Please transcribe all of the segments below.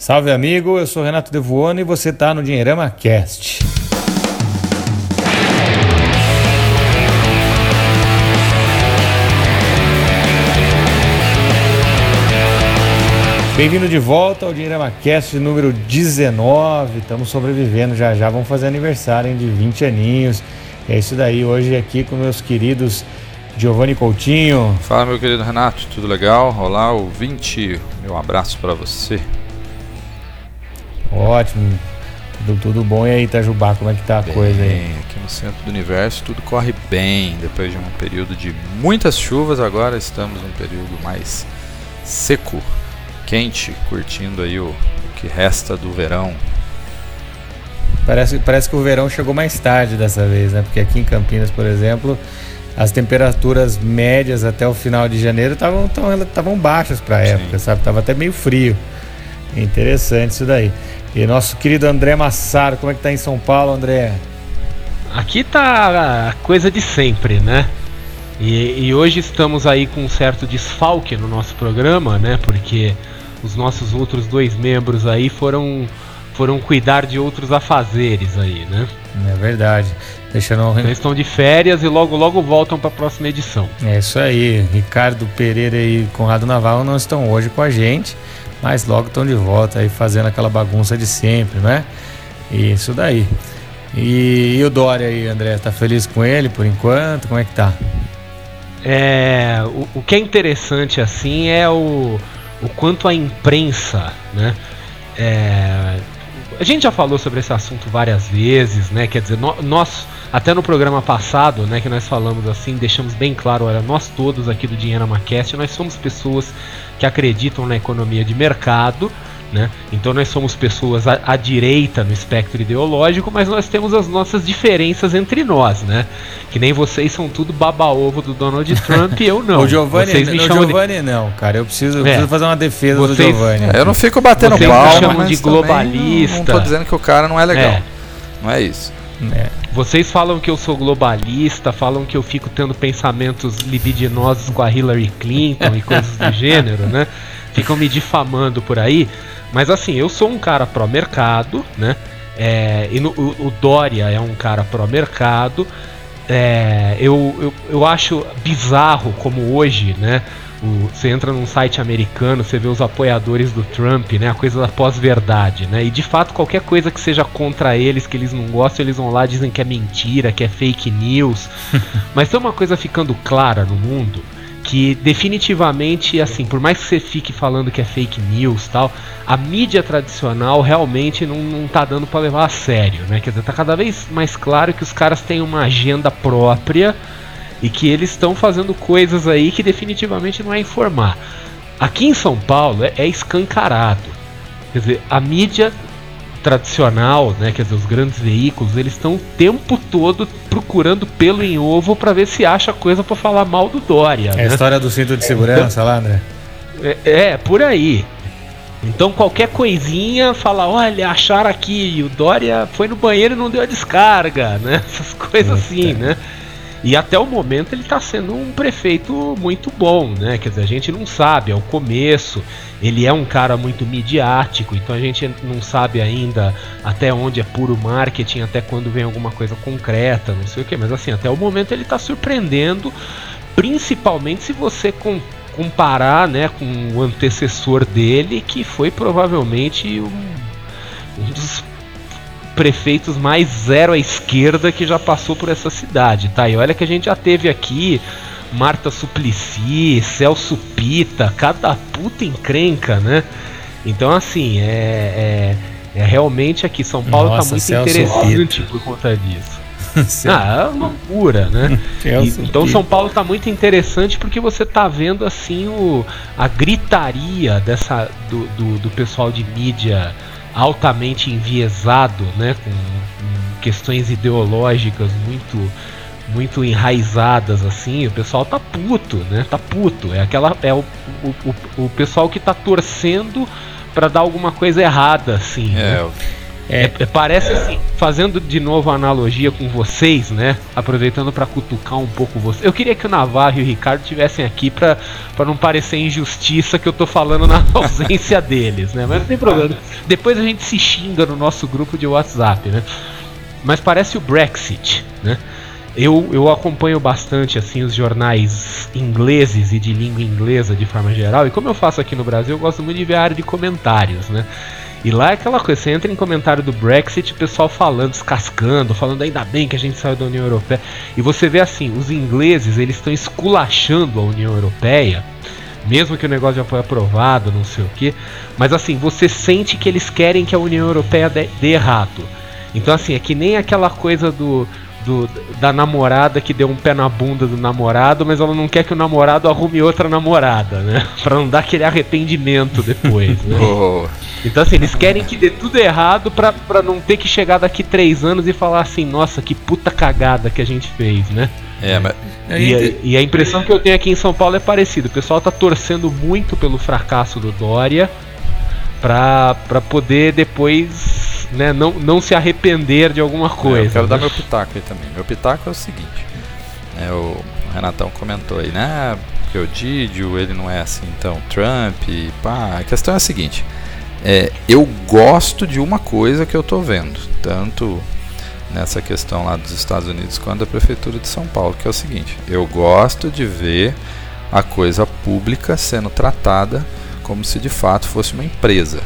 Salve amigo, eu sou Renato Devuono e você está no Dinheirama Cast. Bem-vindo de volta ao Dinheirama Cast número 19. Estamos sobrevivendo já já, vamos fazer aniversário hein, de 20 aninhos. É isso daí, hoje aqui com meus queridos Giovanni Coutinho. Fala, meu querido Renato, tudo legal? Olá, ouvinte, meu abraço para você. Ótimo, tudo, tudo bom. E aí, Itajubá, como é que tá a bem, coisa aí? Aqui no centro do universo tudo corre bem. Depois de um período de muitas chuvas, agora estamos num período mais seco, quente, curtindo aí o, o que resta do verão. Parece, parece que o verão chegou mais tarde dessa vez, né? Porque aqui em Campinas, por exemplo, as temperaturas médias até o final de janeiro estavam baixas para a época, sabe? Tava até meio frio. Interessante isso daí. E nosso querido André Massaro, como é que tá em São Paulo, André? Aqui tá a coisa de sempre, né? E, e, hoje estamos aí com um certo desfalque no nosso programa, né? Porque os nossos outros dois membros aí foram foram cuidar de outros afazeres aí, né? É verdade. Deixando... Eles estão de férias e logo logo voltam para a próxima edição. É isso aí. Ricardo Pereira e Conrado Naval não estão hoje com a gente, mas logo estão de volta aí fazendo aquela bagunça de sempre, né? Isso daí. E, e o Dória aí, André, tá feliz com ele por enquanto? Como é que tá? É, o, o que é interessante assim é o, o quanto a imprensa, né? É, a gente já falou sobre esse assunto várias vezes, né? Quer dizer, nós, até no programa passado, né, que nós falamos assim, deixamos bem claro, olha, nós todos aqui do Dinheiro Macast, nós somos pessoas que acreditam na economia de mercado, né? Então nós somos pessoas à, à, direita no espectro ideológico, mas nós temos as nossas diferenças entre nós, né? Que nem vocês são tudo baba-ovo do Donald Trump e eu não. o Giovanni, vocês me não, chamam Giovanni de... não, cara. Eu preciso, eu é. preciso fazer uma defesa vocês, do Giovanni. É, eu não fico batendo vocês palma, me chamam de globalista. Não, não tô dizendo que o cara não é legal. É. Não é isso. É. Vocês falam que eu sou globalista, falam que eu fico tendo pensamentos libidinosos com a Hillary Clinton e coisas do gênero, né? Ficam me difamando por aí. Mas assim, eu sou um cara pró-mercado, né? É, e no, o, o, Dória é um cara pró-mercado. É, eu, eu, eu acho bizarro como hoje, né? O, você entra num site americano, você vê os apoiadores do Trump, né? A coisa da pós-verdade, né? E de fato, qualquer coisa que seja contra eles, que eles não gostam, eles vão lá dizem que é mentira, que é fake news. Mas tem uma coisa ficando clara no mundo que definitivamente, assim, por mais que você fique falando que é fake news tal, a mídia tradicional realmente não, não tá dando para levar a sério, né? Quer dizer, tá cada vez mais claro que os caras têm uma agenda própria e que eles estão fazendo coisas aí que definitivamente não é informar. Aqui em São Paulo é, é escancarado. Quer dizer, a mídia tradicional, né, quer dizer, os grandes veículos, eles estão o tempo todo procurando pelo em ovo para ver se acha coisa para falar mal do Dória. É né? a história do cinto de segurança lá, André? É, é, por aí. Então qualquer coisinha fala, olha, acharam aqui, o Dória foi no banheiro e não deu a descarga, né? Essas coisas assim, né? E até o momento ele está sendo um prefeito muito bom, né? Quer dizer, a gente não sabe, é o começo. Ele é um cara muito midiático, então a gente não sabe ainda até onde é puro marketing, até quando vem alguma coisa concreta, não sei o que. Mas assim, até o momento ele está surpreendendo, principalmente se você com, comparar, né, com o antecessor dele, que foi provavelmente um, um dos prefeitos mais zero à esquerda que já passou por essa cidade, tá? E olha que a gente já teve aqui Marta Suplicy, Celso Pita, cada puta encrenca, né? Então, assim, é, é, é realmente aqui São Paulo tá Nossa, tá muito Celso interessante Pita. por conta disso. ah, é uma loucura, né? E, então São Paulo tá muito interessante porque você tá vendo assim o, a gritaria dessa do, do, do pessoal de mídia altamente enviesado, né, com, questões ideológicas muito muito enraizadas assim, o pessoal tá puto, né? Tá puto. É aquela é o, o, o, o pessoal que tá torcendo para dar alguma coisa errada assim. É, né? É, parece assim, fazendo de novo a analogia com vocês, né? Aproveitando para cutucar um pouco vocês. Eu queria que o Navarro e o Ricardo tivessem aqui para não parecer injustiça que eu tô falando na ausência deles, né? Mas não tem problema. Depois a gente se xinga no nosso grupo de WhatsApp, né? Mas parece o Brexit, né? Eu, eu acompanho bastante assim os jornais ingleses e de língua inglesa de forma geral, e como eu faço aqui no Brasil, eu gosto muito de ver a área de comentários, né? E lá é aquela coisa, você entra em comentário do Brexit, o pessoal falando, descascando, falando ainda bem que a gente saiu da União Europeia. E você vê assim, os ingleses, eles estão esculachando a União Europeia, mesmo que o negócio já foi aprovado, não sei o que. Mas assim, você sente que eles querem que a União Europeia dê, dê errado. Então assim, é que nem aquela coisa do do, da namorada que deu um pé na bunda do namorado, mas ela não quer que o namorado arrume outra namorada, né? Pra não dar aquele arrependimento depois, né? oh. Então assim, eles querem que dê tudo errado pra, pra não ter que chegar daqui três anos e falar assim, nossa, que puta cagada que a gente fez, né? É, mas... E a, e a impressão que eu tenho aqui em São Paulo é parecida. O pessoal tá torcendo muito pelo fracasso do Dória pra, pra poder depois né, não, não se arrepender de alguma coisa. É, eu quero né? dar meu pitaco aí também. Meu pitaco é o seguinte: é, o Renatão comentou aí, né? Que o Didio, ele não é assim então Trump, pá. A questão é a seguinte: é, eu gosto de uma coisa que eu tô vendo, tanto nessa questão lá dos Estados Unidos quanto da Prefeitura de São Paulo, que é o seguinte: eu gosto de ver a coisa pública sendo tratada como se de fato fosse uma empresa.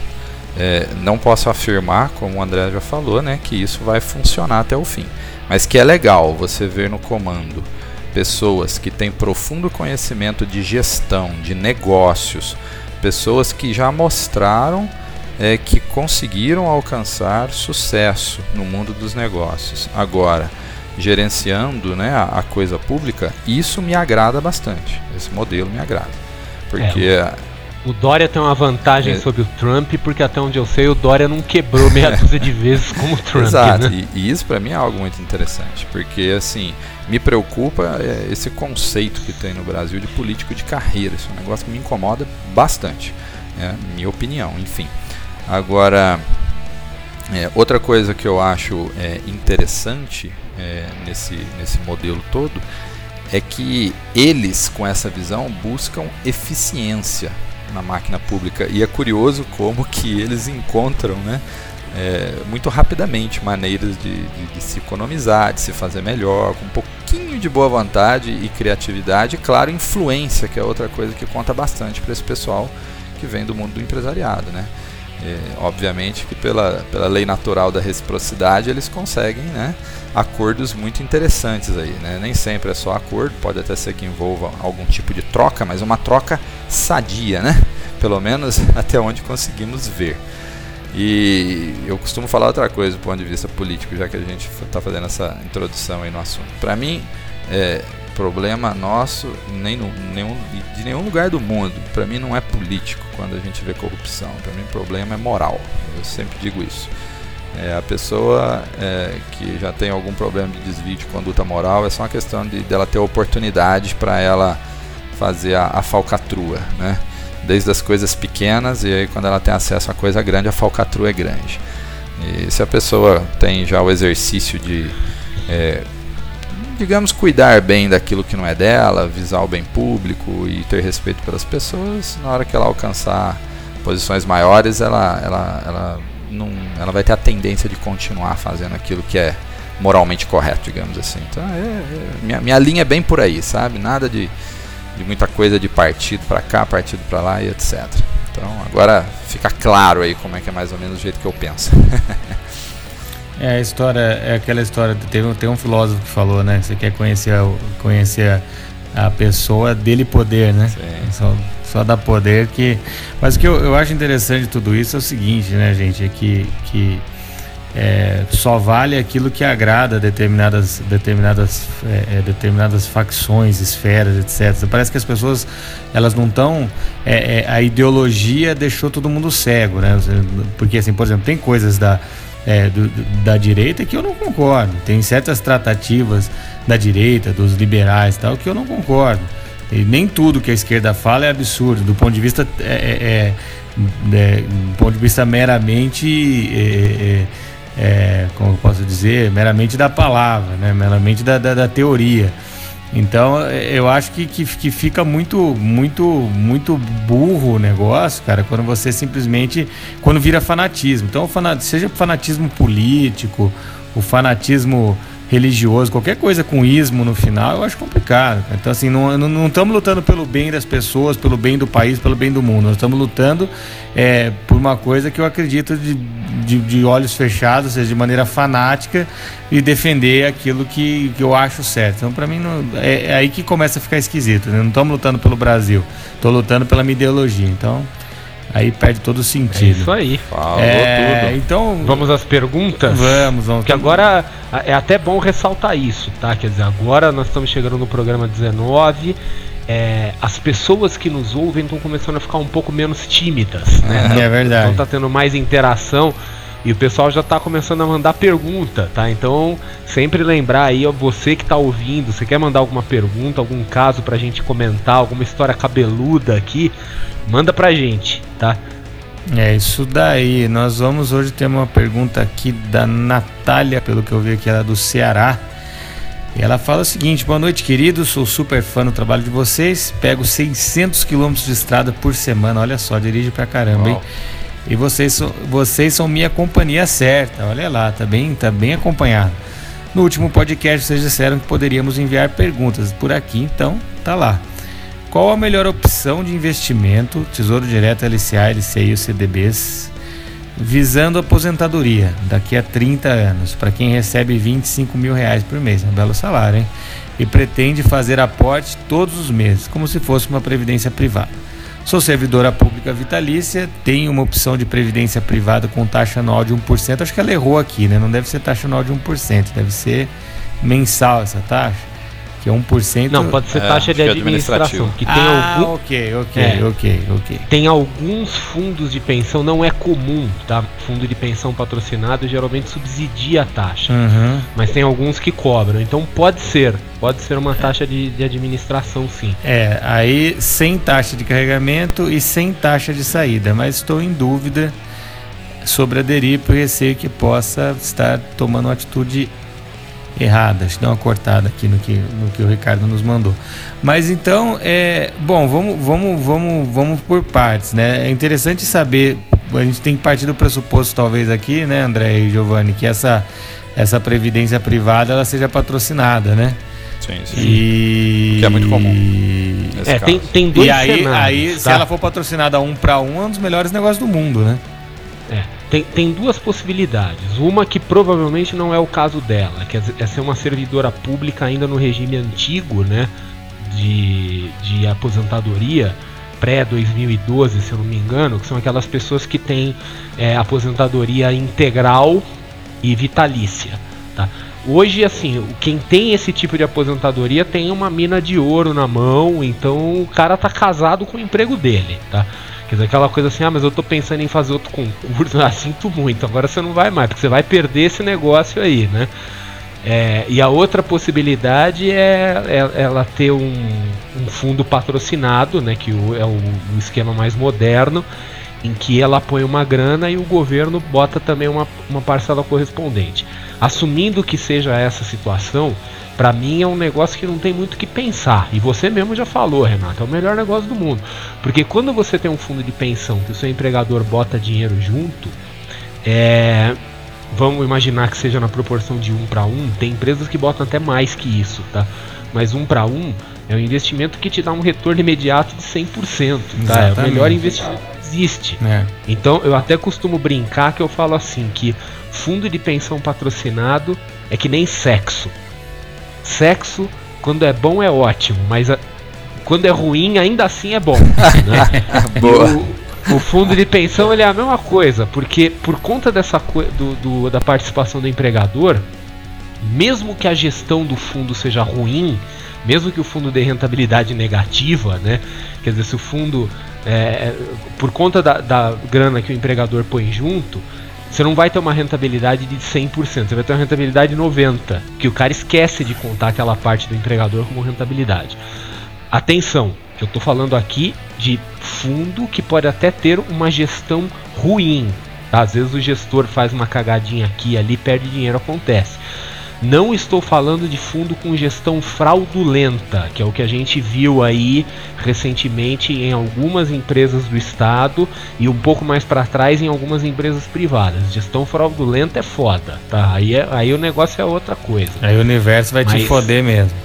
É, não posso afirmar, como o André já falou, né, que isso vai funcionar até o fim. Mas que é legal você ver no comando pessoas que têm profundo conhecimento de gestão, de negócios, pessoas que já mostraram é, que conseguiram alcançar sucesso no mundo dos negócios. Agora, gerenciando né, a, a coisa pública, isso me agrada bastante. Esse modelo me agrada. Porque. É, o Dória tem uma vantagem é. sobre o Trump, porque até onde eu sei, o Dória não quebrou meia dúzia de vezes como o Trump. Exato, né? e, e, isso para mim é algo muito interessante, porque assim, me preocupa é, esse conceito que tem no Brasil de político de carreira. Isso é um negócio que me incomoda bastante, é minha opinião, enfim. Agora, é, outra coisa que eu acho é, interessante é, nesse, nesse modelo todo é que eles, com essa visão, buscam eficiência na máquina pública. E é curioso como que eles encontram, né? É, muito rapidamente maneiras de, de, de, se economizar, de se fazer melhor, com um pouquinho de boa vontade e criatividade, e claro, influência, que é outra coisa que conta bastante para esse pessoal que vem do mundo do empresariado, né? É, obviamente que pela, pela lei natural da reciprocidade eles conseguem né, acordos muito interessantes aí. Né? Nem sempre é só acordo, pode até ser que envolva algum tipo de troca, mas uma troca sadia, né? Pelo menos até onde conseguimos ver. E eu costumo falar outra coisa do ponto de vista político, já que a gente está fazendo essa introdução aí no assunto. Para mim, é, problema nosso nem no, nenhum, de nenhum lugar do mundo. Para mim não é político quando a gente vê corrupção. Para mim o problema é moral. Eu sempre digo isso. É, a pessoa é, que já tem algum problema de desvio de conduta moral é só uma questão de dela ter oportunidade para ela fazer a, a falcatrua, né? Desde as coisas pequenas e aí quando ela tem acesso a coisa grande, a falcatrua é grande. E se a pessoa tem já o exercício de, é, digamos, cuidar bem daquilo que não é dela, visar o bem público e ter respeito pelas pessoas, na hora que ela alcançar posições maiores, ela, ela, ela, não, ela vai ter a tendência de continuar fazendo aquilo que é moralmente correto, digamos assim. Então, é, é, minha, minha linha é bem por aí, sabe? Nada de de muita coisa de partido para cá, partido para lá e etc. Então agora fica claro aí como é que é mais ou menos o jeito que eu penso. é a história, é aquela história, tem, tem um filósofo que falou, né? Você quer conhecer, conhecer a, a pessoa dele poder, né? Sim. Só, só dá poder que. Mas o que eu, eu acho interessante de tudo isso é o seguinte, né, gente? É que, que é, só vale aquilo que agrada determinadas, determinadas, é, é determinadas facções, esferas, etc. Parece que as pessoas elas não estão. É, é, a ideologia deixou todo mundo cego, né? Porque, assim, por exemplo, tem coisas da, é, do, da direita que eu não concordo. Tem certas tratativas da direita, dos liberais tal, que eu não concordo. E nem tudo que a esquerda fala é absurdo. Do ponto de vista. É, do ponto de vista meramente é, como eu posso dizer, meramente da palavra, né? meramente da, da, da teoria. Então eu acho que, que, que, fica muito, muito, muito burro o negócio, cara, quando você simplesmente. quando vira fanatismo. Então, seja fanatismo político, o fanatismo religioso, qualquer coisa com ismo no final, eu acho complicado. Então, assim, não estamos lutando pelo bem das pessoas, pelo bem do país, pelo bem do mundo. Nós estamos lutando é, por uma coisa que eu acredito de, de, de, olhos fechados, ou seja, de maneira fanática e defender aquilo que, que eu acho certo. Então, para mim, não, é, é, aí que começa a ficar esquisito. Né? Não estamos lutando pelo Brasil, estou lutando pela minha ideologia. Então. Aí perde todo o sentido. É isso aí. Falou é, tudo. Então, vamos às perguntas? Vamos, vamos. Que agora é até bom ressaltar isso, tá? Quer dizer, agora nós estamos chegando no programa 19. É, as pessoas que nos ouvem estão começando a ficar um pouco menos tímidas, né? É verdade. Então tá tendo mais interação e o pessoal já está começando a mandar pergunta, tá? Então, sempre lembrar aí, ó, você que está ouvindo, você quer mandar alguma pergunta, algum caso pra gente comentar, alguma história cabeluda aqui, manda pra gente, tá? É isso daí. Nós vamos hoje ter uma pergunta aqui da Natália, pelo que eu vi aqui, ela é do Ceará. E ela fala o seguinte: Boa noite, queridos. Sou super fã do trabalho de vocês. Pego 600 quilômetros de estrada por semana. Olha só, dirige pra caramba, hein? E vocês, vocês são minha companhia certa. Olha lá, tá bem, tá bem acompanhado. No último podcast vocês disseram que poderíamos enviar perguntas por aqui, então tá lá. Qual a melhor opção de investimento, Tesouro Direto, LCA, LCI ou CDBs, visando aposentadoria daqui a 30 anos, para quem recebe 25 mil reais por mês, um belo salário, hein? E pretende fazer aporte todos os meses, como se fosse uma previdência privada. Sou servidora pública vitalícia, tenho uma opção de previdência privada com taxa anual de 1%. Acho que ela errou aqui, né? Não deve ser taxa anual de 1%, deve ser mensal essa taxa que é 1%. Não, pode ser taxa é, de administração. Que tem ah, algum... ok, ok, é, ok, ok. Tem alguns fundos de pensão, não é comum, tá? Fundo de pensão patrocinado geralmente subsidia a taxa. Uhum. Mas tem alguns que cobram. Então pode ser, pode ser uma taxa de, de administração, sim. É, aí sem taxa de carregamento e sem taxa de saída. Mas estou em dúvida sobre aderir por receio que possa estar tomando uma atitude errada. Deixa eu dar uma cortada aqui no que, no que o Ricardo nos mandou. Mas então, é, bom, vamos, vamos, vamos, vamos por partes, né? É interessante saber, a gente tem que partir do pressuposto talvez aqui, né, André e Giovanni, que essa, essa previdência privada ela seja patrocinada, né? Sim, sim. E... Que é muito comum. É, tem, tem dois E aí, aí tá? se ela for patrocinada um para um, é um dos melhores negócios do mundo, né? É, tem, tem duas possibilidades. Uma que provavelmente não é o caso dela, que é, ser uma servidora pública ainda no regime antigo, né? De, de aposentadoria pré-2012, se eu não me engano, que são aquelas pessoas que têm é, aposentadoria integral e vitalícia. Tá? Hoje, assim, quem tem esse tipo de aposentadoria tem uma mina de ouro na mão, então o cara tá casado com o emprego dele, tá? Quer dizer, aquela coisa assim, ah, mas eu tô pensando em fazer outro concurso, ah, sinto muito, agora você não vai mais, porque você vai perder esse negócio aí, né? É, e a outra possibilidade é, é ela ter um, um, fundo patrocinado, né, que é o, o, esquema mais moderno, em que ela põe uma grana e o governo bota também uma, uma parcela correspondente. Assumindo que seja essa situação, para mim é um negócio que não tem muito o que pensar. E você mesmo já falou, Renato, é o melhor negócio do mundo. Porque quando você tem um fundo de pensão que o seu empregador bota dinheiro junto, é, vamos imaginar que seja na proporção de um para um, tem empresas que botam até mais que isso, tá? Mas um para um é um investimento que te dá um retorno imediato de 100%, tá? É o melhor investimento que existe. É. Então eu até costumo brincar que eu falo assim que fundo de pensão patrocinado é que nem sexo sexo, quando é bom é ótimo, mas a, quando é ruim, ainda assim é bom. Né? Boa. O, o, fundo de pensão ele é a mesma coisa, porque por conta dessa do, do, da participação do empregador, mesmo que a gestão do fundo seja ruim, mesmo que o fundo dê rentabilidade negativa, né? Quer dizer, se o fundo, é, por conta da, da grana que o empregador põe junto, você não vai ter uma rentabilidade de 100%, você vai ter uma rentabilidade de 90%, que o cara esquece de contar aquela parte do empregador como rentabilidade. Atenção, eu estou falando aqui de fundo que pode até ter uma gestão ruim. Tá? Às vezes o gestor faz uma cagadinha aqui e ali, perde dinheiro, acontece. Não estou falando de fundo com gestão fraudulenta, que é o que a gente viu aí recentemente em algumas empresas do Estado e um pouco mais para trás em algumas empresas privadas. Gestão fraudulenta é foda, tá? Aí, é, aí o negócio é outra coisa. Aí o universo vai Mas, te foder mesmo.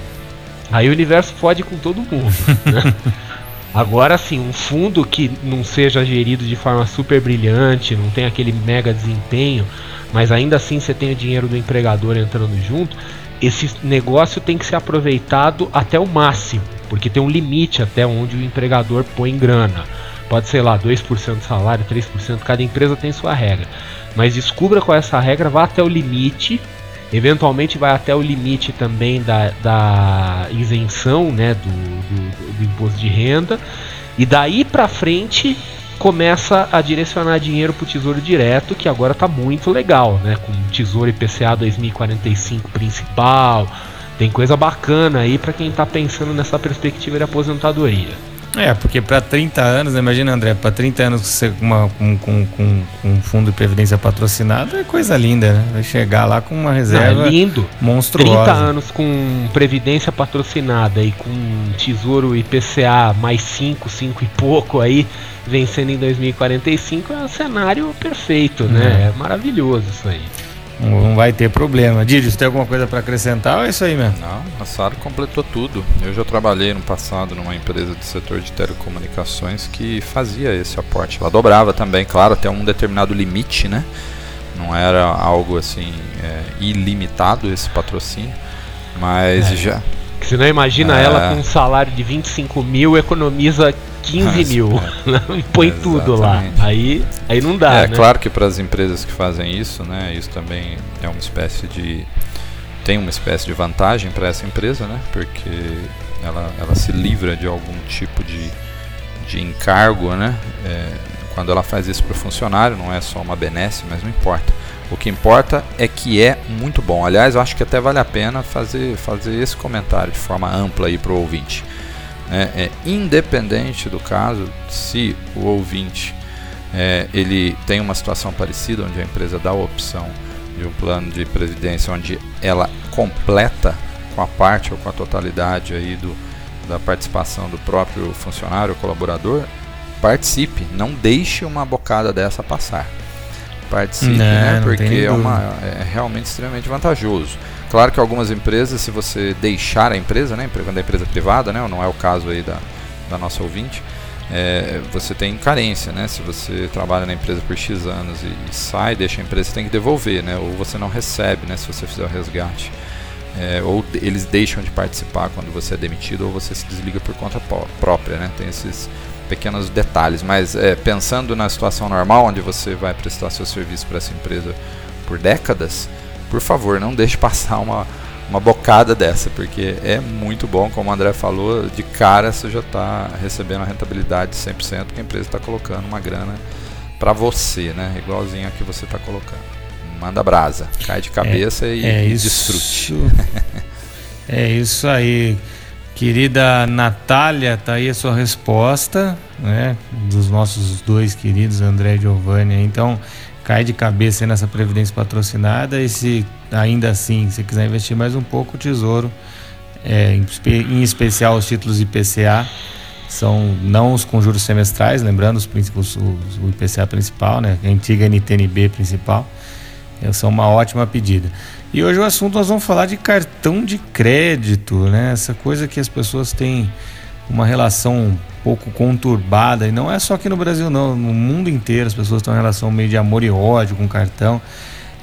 Aí o universo fode com todo mundo, né? Agora sim, um fundo que não seja gerido de forma super brilhante, não tem aquele mega desempenho, mas ainda assim você tem o dinheiro do empregador entrando junto, esse negócio tem que ser aproveitado até o máximo, porque tem um limite até onde o empregador põe grana. Pode ser lá 2% do salário, 3%, cada empresa tem sua regra. Mas descubra qual é essa regra, vá até o limite, eventualmente vai até o limite também da, da isenção né, do, do, do imposto de renda, e daí para frente começa a direcionar dinheiro para o Tesouro Direto, que agora está muito legal, né? Com o Tesouro IPCA 2045 principal, tem coisa bacana aí para quem está pensando nessa perspectiva de aposentadoria. É, porque para 30 anos, né, imagina André, para 30 anos você uma, com, com, com, um fundo de previdência patrocinado é coisa linda, né? Vai chegar lá com uma reserva Não, é lindo. monstruosa. 30 anos com previdência patrocinada e com tesouro IPCA mais 5, 5 e pouco aí, vencendo em 2045 é um cenário perfeito, né? É, é maravilhoso isso aí. Não vai ter problema. Didi, você tem alguma coisa para acrescentar ou é isso aí mesmo? Não, a Sara completou tudo. Eu já trabalhei no passado numa empresa do setor de telecomunicações que fazia esse aporte. Ela dobrava também, claro, até um determinado limite, né? Não era algo assim é, ilimitado esse patrocínio, mas é. já. Você não imagina é... ela com um salário de 25 mil, economiza 15 mil. e põe tudo lá. Aí, aí não dá. É né? claro que para as empresas que fazem isso, né, isso também é uma espécie de. tem uma espécie de vantagem para essa empresa, né? Porque ela, ela se livra de algum tipo de, de encargo, né? É, quando ela faz isso para o funcionário, não é só uma benesse, mas não importa. O que importa é que é muito bom. Aliás, eu acho que até vale a pena fazer, fazer esse comentário de forma ampla aí para o ouvinte. É, é, independente do caso, se o ouvinte é, ele tem uma situação parecida, onde a empresa dá a opção de um plano de previdência onde ela completa com a parte ou com a totalidade aí do, da participação do próprio funcionário ou colaborador, participe, não deixe uma bocada dessa passar. Participe, não, né? Porque é, uma, é realmente extremamente vantajoso. Claro que algumas empresas, se você deixar a empresa, né, quando é empresa privada, né, não é o caso aí da, da nossa ouvinte, é, você tem carência, né? Se você trabalha na empresa por X anos e, e, sai, deixa a empresa, você tem que devolver, né? Ou você não recebe, né? Se você fizer o resgate. É, ou eles deixam de participar quando você é demitido, ou você se desliga por conta própria, né? Tem esses pequenos detalhes. Mas é, pensando na situação normal, onde você vai prestar seu serviço para essa empresa por décadas, por favor, não deixe passar uma, uma bocada dessa, porque é muito bom, como o André falou, de cara você já está recebendo a rentabilidade de 100%, que a empresa está colocando uma grana para você, né? Igualzinho a que você está colocando. Manda brasa, cai de cabeça é, e, é e desfrute. é isso aí. Querida Natália, tá aí a sua resposta, né? Dos nossos dois queridos André e Giovanni. Então, cai de cabeça nessa previdência patrocinada e se ainda assim você quiser investir mais um pouco, o Tesouro, é, em especial os títulos IPCA, são não os com juros semestrais, lembrando os, os, o IPCA principal, né, a antiga NTNB principal, é, são uma ótima pedida. E hoje o assunto nós vamos falar de cartão de crédito, né? Essa coisa que as pessoas têm uma relação pouco conturbada, e não é só aqui no Brasil, não, no mundo inteiro as pessoas têm uma relação meio de amor e ódio com cartão.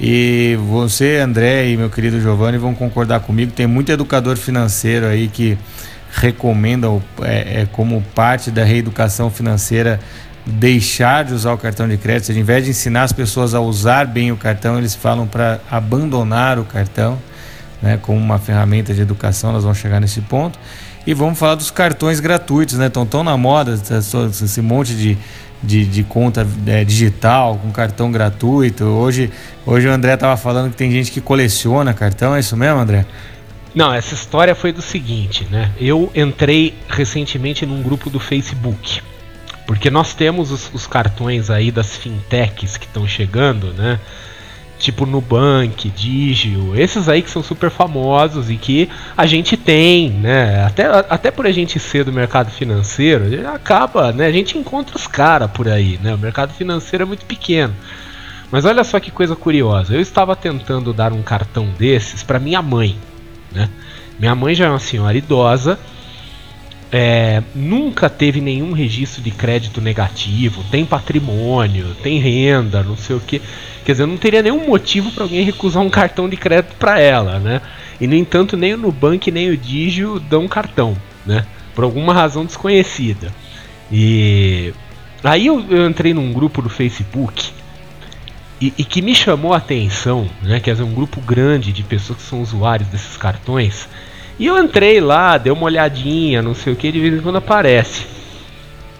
E você, André e meu querido Giovanni vão concordar comigo. Tem muito educador financeiro aí que recomenda é, é, como parte da reeducação financeira deixar de usar o cartão de crédito. Ao invés de ensinar as pessoas a usar bem o cartão, eles falam para abandonar o cartão, né, como uma ferramenta de educação. Nós vamos chegar nesse ponto. E vamos falar dos cartões gratuitos, né? Estão tão na moda esse monte de, de, de conta é, digital com cartão gratuito. Hoje, hoje o André estava falando que tem gente que coleciona cartão, é isso mesmo, André? Não, essa história foi do seguinte, né? Eu entrei recentemente num grupo do Facebook. Porque nós temos os, os cartões aí das fintechs que estão chegando, né? Tipo Nubank, Digio, esses aí que são super famosos e que a gente tem, né? Até, até por a gente ser do mercado financeiro, acaba, né? A gente encontra os caras por aí, né? O mercado financeiro é muito pequeno. Mas olha só que coisa curiosa. Eu estava tentando dar um cartão desses para minha mãe, né? Minha mãe já é uma senhora idosa, é, nunca teve nenhum registro de crédito negativo, tem patrimônio, tem renda, não sei o que. Quer dizer, não teria nenhum motivo para alguém recusar um cartão de crédito para ela, né? E no entanto, nem o Nubank nem o Digio dão cartão, né? Por alguma razão desconhecida. E aí eu, eu entrei num grupo do Facebook e, e, que me chamou a atenção, né? Quer dizer, um grupo grande de pessoas que são usuários desses cartões. E eu entrei lá, dei uma olhadinha, não sei o que, de vez em quando aparece.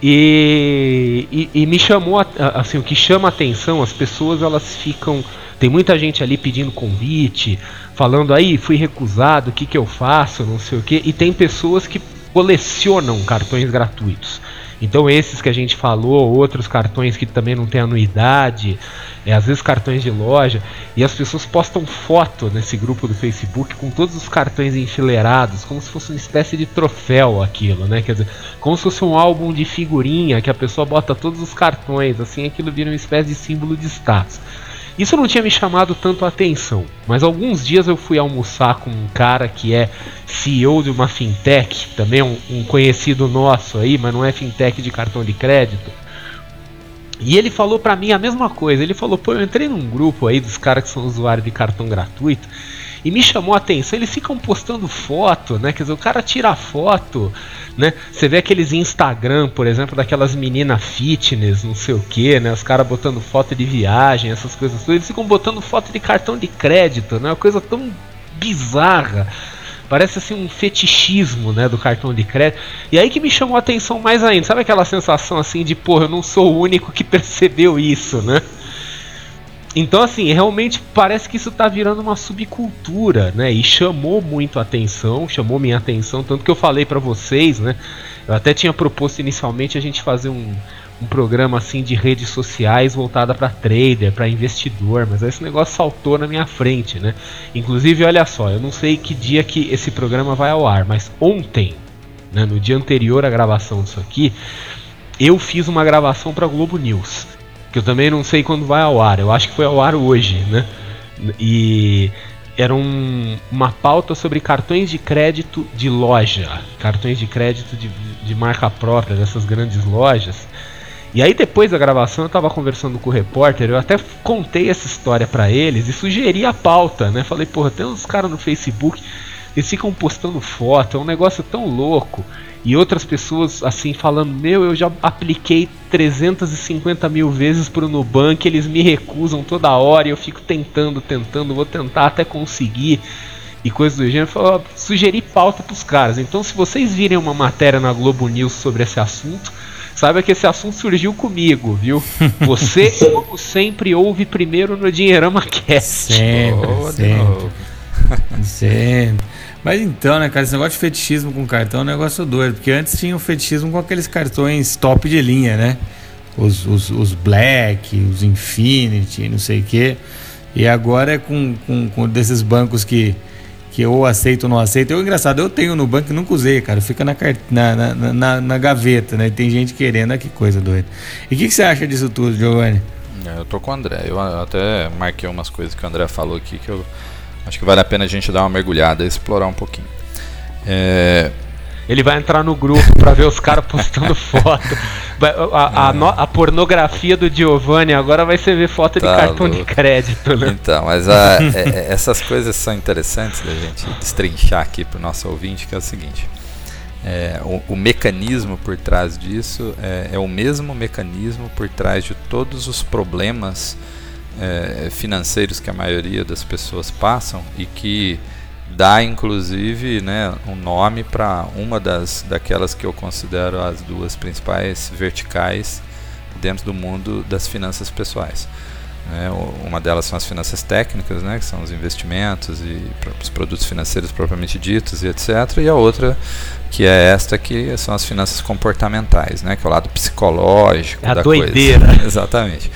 E, e, e, me chamou, assim, o que chama atenção, as pessoas elas ficam. Tem muita gente ali pedindo convite, falando aí, fui recusado, o que, que eu faço, não sei o que. E tem pessoas que colecionam cartões gratuitos. Então esses que a gente falou, outros cartões que também não tem anuidade, é, às vezes cartões de loja, e as pessoas postam foto nesse grupo do Facebook com todos os cartões enfileirados, como se fosse uma espécie de troféu aquilo, né? Quer dizer, como se fosse um álbum de figurinha que a pessoa bota todos os cartões, assim aquilo vira uma espécie de símbolo de status. Isso não tinha me chamado tanto a atenção, mas alguns dias eu fui almoçar com um cara que é CEO de uma fintech, também um, um conhecido nosso aí, mas não é fintech de cartão de crédito. E ele falou para mim a mesma coisa. Ele falou: "Pô, eu entrei num grupo aí dos caras que são usuários de cartão gratuito e me chamou a atenção. Eles ficam postando foto, né? Quer dizer, o cara tira foto né? Você vê aqueles Instagram, por exemplo, daquelas meninas fitness, não sei o que, né? Os caras botando foto de viagem, essas coisas todas. Eles ficam botando foto de cartão de crédito, né? Uma coisa tão bizarra. Parece assim um fetichismo, né, do cartão de crédito. E aí que me chamou a atenção mais ainda. Sabe aquela sensação assim de, porra, eu não sou o único que percebeu isso, né? Então, assim, realmente parece que isso está virando uma subcultura, né? E chamou muito a atenção, chamou minha atenção, tanto que eu falei para vocês, né? Eu até tinha proposto inicialmente a gente fazer um, um programa assim de redes sociais voltada para trader, para investidor, mas esse negócio saltou na minha frente, né? Inclusive, olha só, eu não sei que dia que esse programa vai ao ar, mas ontem, né, no dia anterior à gravação disso aqui, eu fiz uma gravação para Globo News que eu também não sei quando vai ao ar. Eu acho que foi ao ar hoje, né? E era um, uma pauta sobre cartões de crédito de loja, cartões de crédito de, de marca própria dessas grandes lojas. E aí depois da gravação eu estava conversando com o repórter, eu até contei essa história para eles e sugeri a pauta, né? Falei, porra, tem uns caras no Facebook, eles ficam postando foto, é um negócio tão louco e outras pessoas assim falando: Meu, eu já apliquei 350 mil vezes pro Nubank, eles me recusam toda hora e eu fico tentando, tentando, vou tentar até conseguir e coisas do gênero. Eu sugeri pauta pros caras. Então, se vocês virem uma matéria na Globo News sobre esse assunto, saiba que esse assunto surgiu comigo, viu? Você, como sempre, ouve primeiro no Dinheirama Cast. Sempre, oh, sempre. sempre. Mas então, né, cara, esse negócio de fetichismo com cartão é um negócio doido. Porque antes tinha o fetichismo com aqueles cartões top de linha, né? Os, os, os Black, os Infinity, não sei o quê. E agora é com, com, com desses bancos que, que eu aceito ou não aceito. Eu, engraçado, eu tenho no banco e nunca usei, cara. Fica na, na, na, na, gaveta, né? Tem gente querendo, ah, que coisa doida. E o que, que, você acha disso tudo, Giovanni? É, eu tô com o André. Eu até marquei umas coisas que o André falou aqui que eu Acho que vale a pena a gente dar uma mergulhada e explorar um pouquinho. É... Ele vai entrar no grupo para ver os caras postando foto. A, a, a, a, pornografia do Giovanni agora vai ser ver foto tá de cartão louco. de crédito, né? Então, mas a, é, é, essas coisas são interessantes da gente destrinchar aqui para o nosso ouvinte, que é o seguinte. É, o, o, mecanismo por trás disso é, é, o mesmo mecanismo por trás de todos os problemas é, financeiros que a maioria das pessoas passam e que dá inclusive né, um nome para uma das daquelas que eu considero as duas principais verticais dentro do mundo das finanças pessoais. É, o, uma delas são as finanças técnicas, né, que são os investimentos e os produtos financeiros propriamente ditos e etc. E a outra que é esta que são as finanças comportamentais, né, que é o lado psicológico é a da doideira. coisa. Exatamente.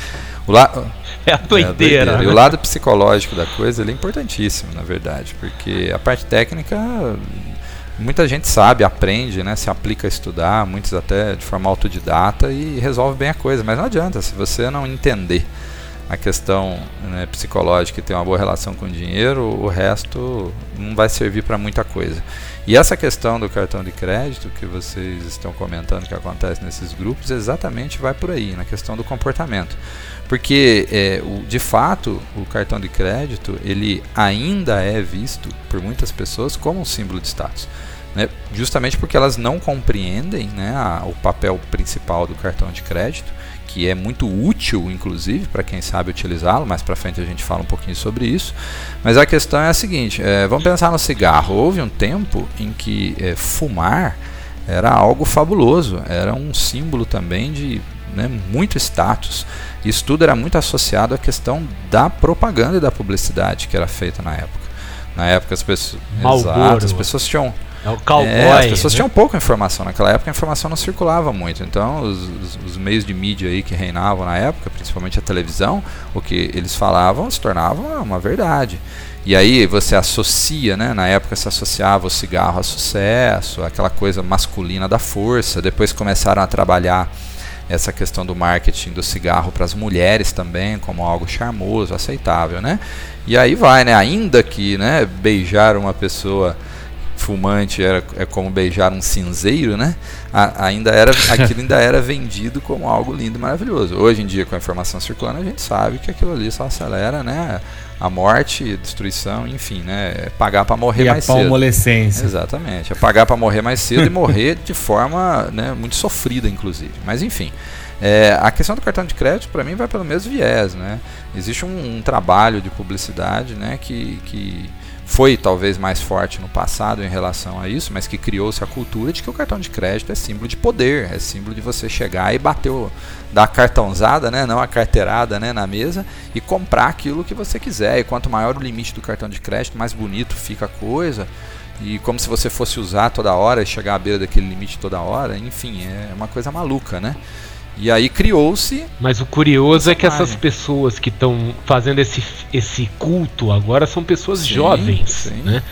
O la... É a doideira. É a doideira. Né? E o lado psicológico da coisa ele é importantíssimo, na verdade, porque a parte técnica muita gente sabe, aprende, né, se aplica a estudar, muitos até de forma autodidata e resolve bem a coisa, mas não adianta se você não entender a questão né, psicológica e ter uma boa relação com o dinheiro, o resto não vai servir para muita coisa. E essa questão do cartão de crédito que vocês estão comentando que acontece nesses grupos, exatamente vai por aí, na questão do comportamento. Porque, é, o, de fato, o cartão de crédito ele ainda é visto por muitas pessoas como um símbolo de status. Né, justamente porque elas não compreendem né, a, o papel principal do cartão de crédito que é muito útil, inclusive, para quem sabe utilizá-lo. Mais para frente a gente fala um pouquinho sobre isso. Mas a questão é a seguinte: é, vamos pensar no cigarro. Houve um tempo em que é, fumar era algo fabuloso, era um símbolo também de né, muito status. Isso tudo era muito associado à questão da propaganda e da publicidade que era feita na época. Na época as pessoas, exato, as pessoas tinham é o cowboy. É, as pessoas né? tinham pouca informação. Naquela época a informação não circulava muito. Então, os, os, os, meios de mídia aí que reinavam na época, principalmente a televisão, o que eles falavam se tornava uma verdade. E aí você associa, né? Na época se associava o cigarro a sucesso, aquela coisa masculina da força. Depois começaram a trabalhar essa questão do marketing do cigarro para as mulheres também como algo charmoso, aceitável, né? E aí vai, né? Ainda que, né, beijar uma pessoa fumante era é como beijar um cinzeiro, né? A, ainda era aquilo ainda era vendido como algo lindo e maravilhoso. Hoje em dia, com a informação circulando, a gente sabe que aquilo ali só acelera, né? A morte, destruição, enfim, né? É pagar para morrer e mais a cedo. Exatamente. É pagar para morrer mais cedo e morrer de forma né, muito sofrida, inclusive. Mas enfim. É, a questão do cartão de crédito, para mim, vai pelo mesmo viés, né? Existe um, um trabalho de publicidade, né, que, que foi talvez mais forte no passado em relação a isso, mas que criou-se a cultura de que o cartão de crédito é símbolo de poder, é símbolo de você chegar e bater, o, dar a cartãozada, né, não a carteirada né, na mesa e comprar aquilo que você quiser. E quanto maior o limite do cartão de crédito, mais bonito fica a coisa. E como se você fosse usar toda hora e chegar à beira daquele limite toda hora, enfim, é uma coisa maluca, né? E aí criou-se. Mas o curioso é que essas pessoas que estão fazendo esse, esse culto agora são pessoas sim, jovens, sim. né?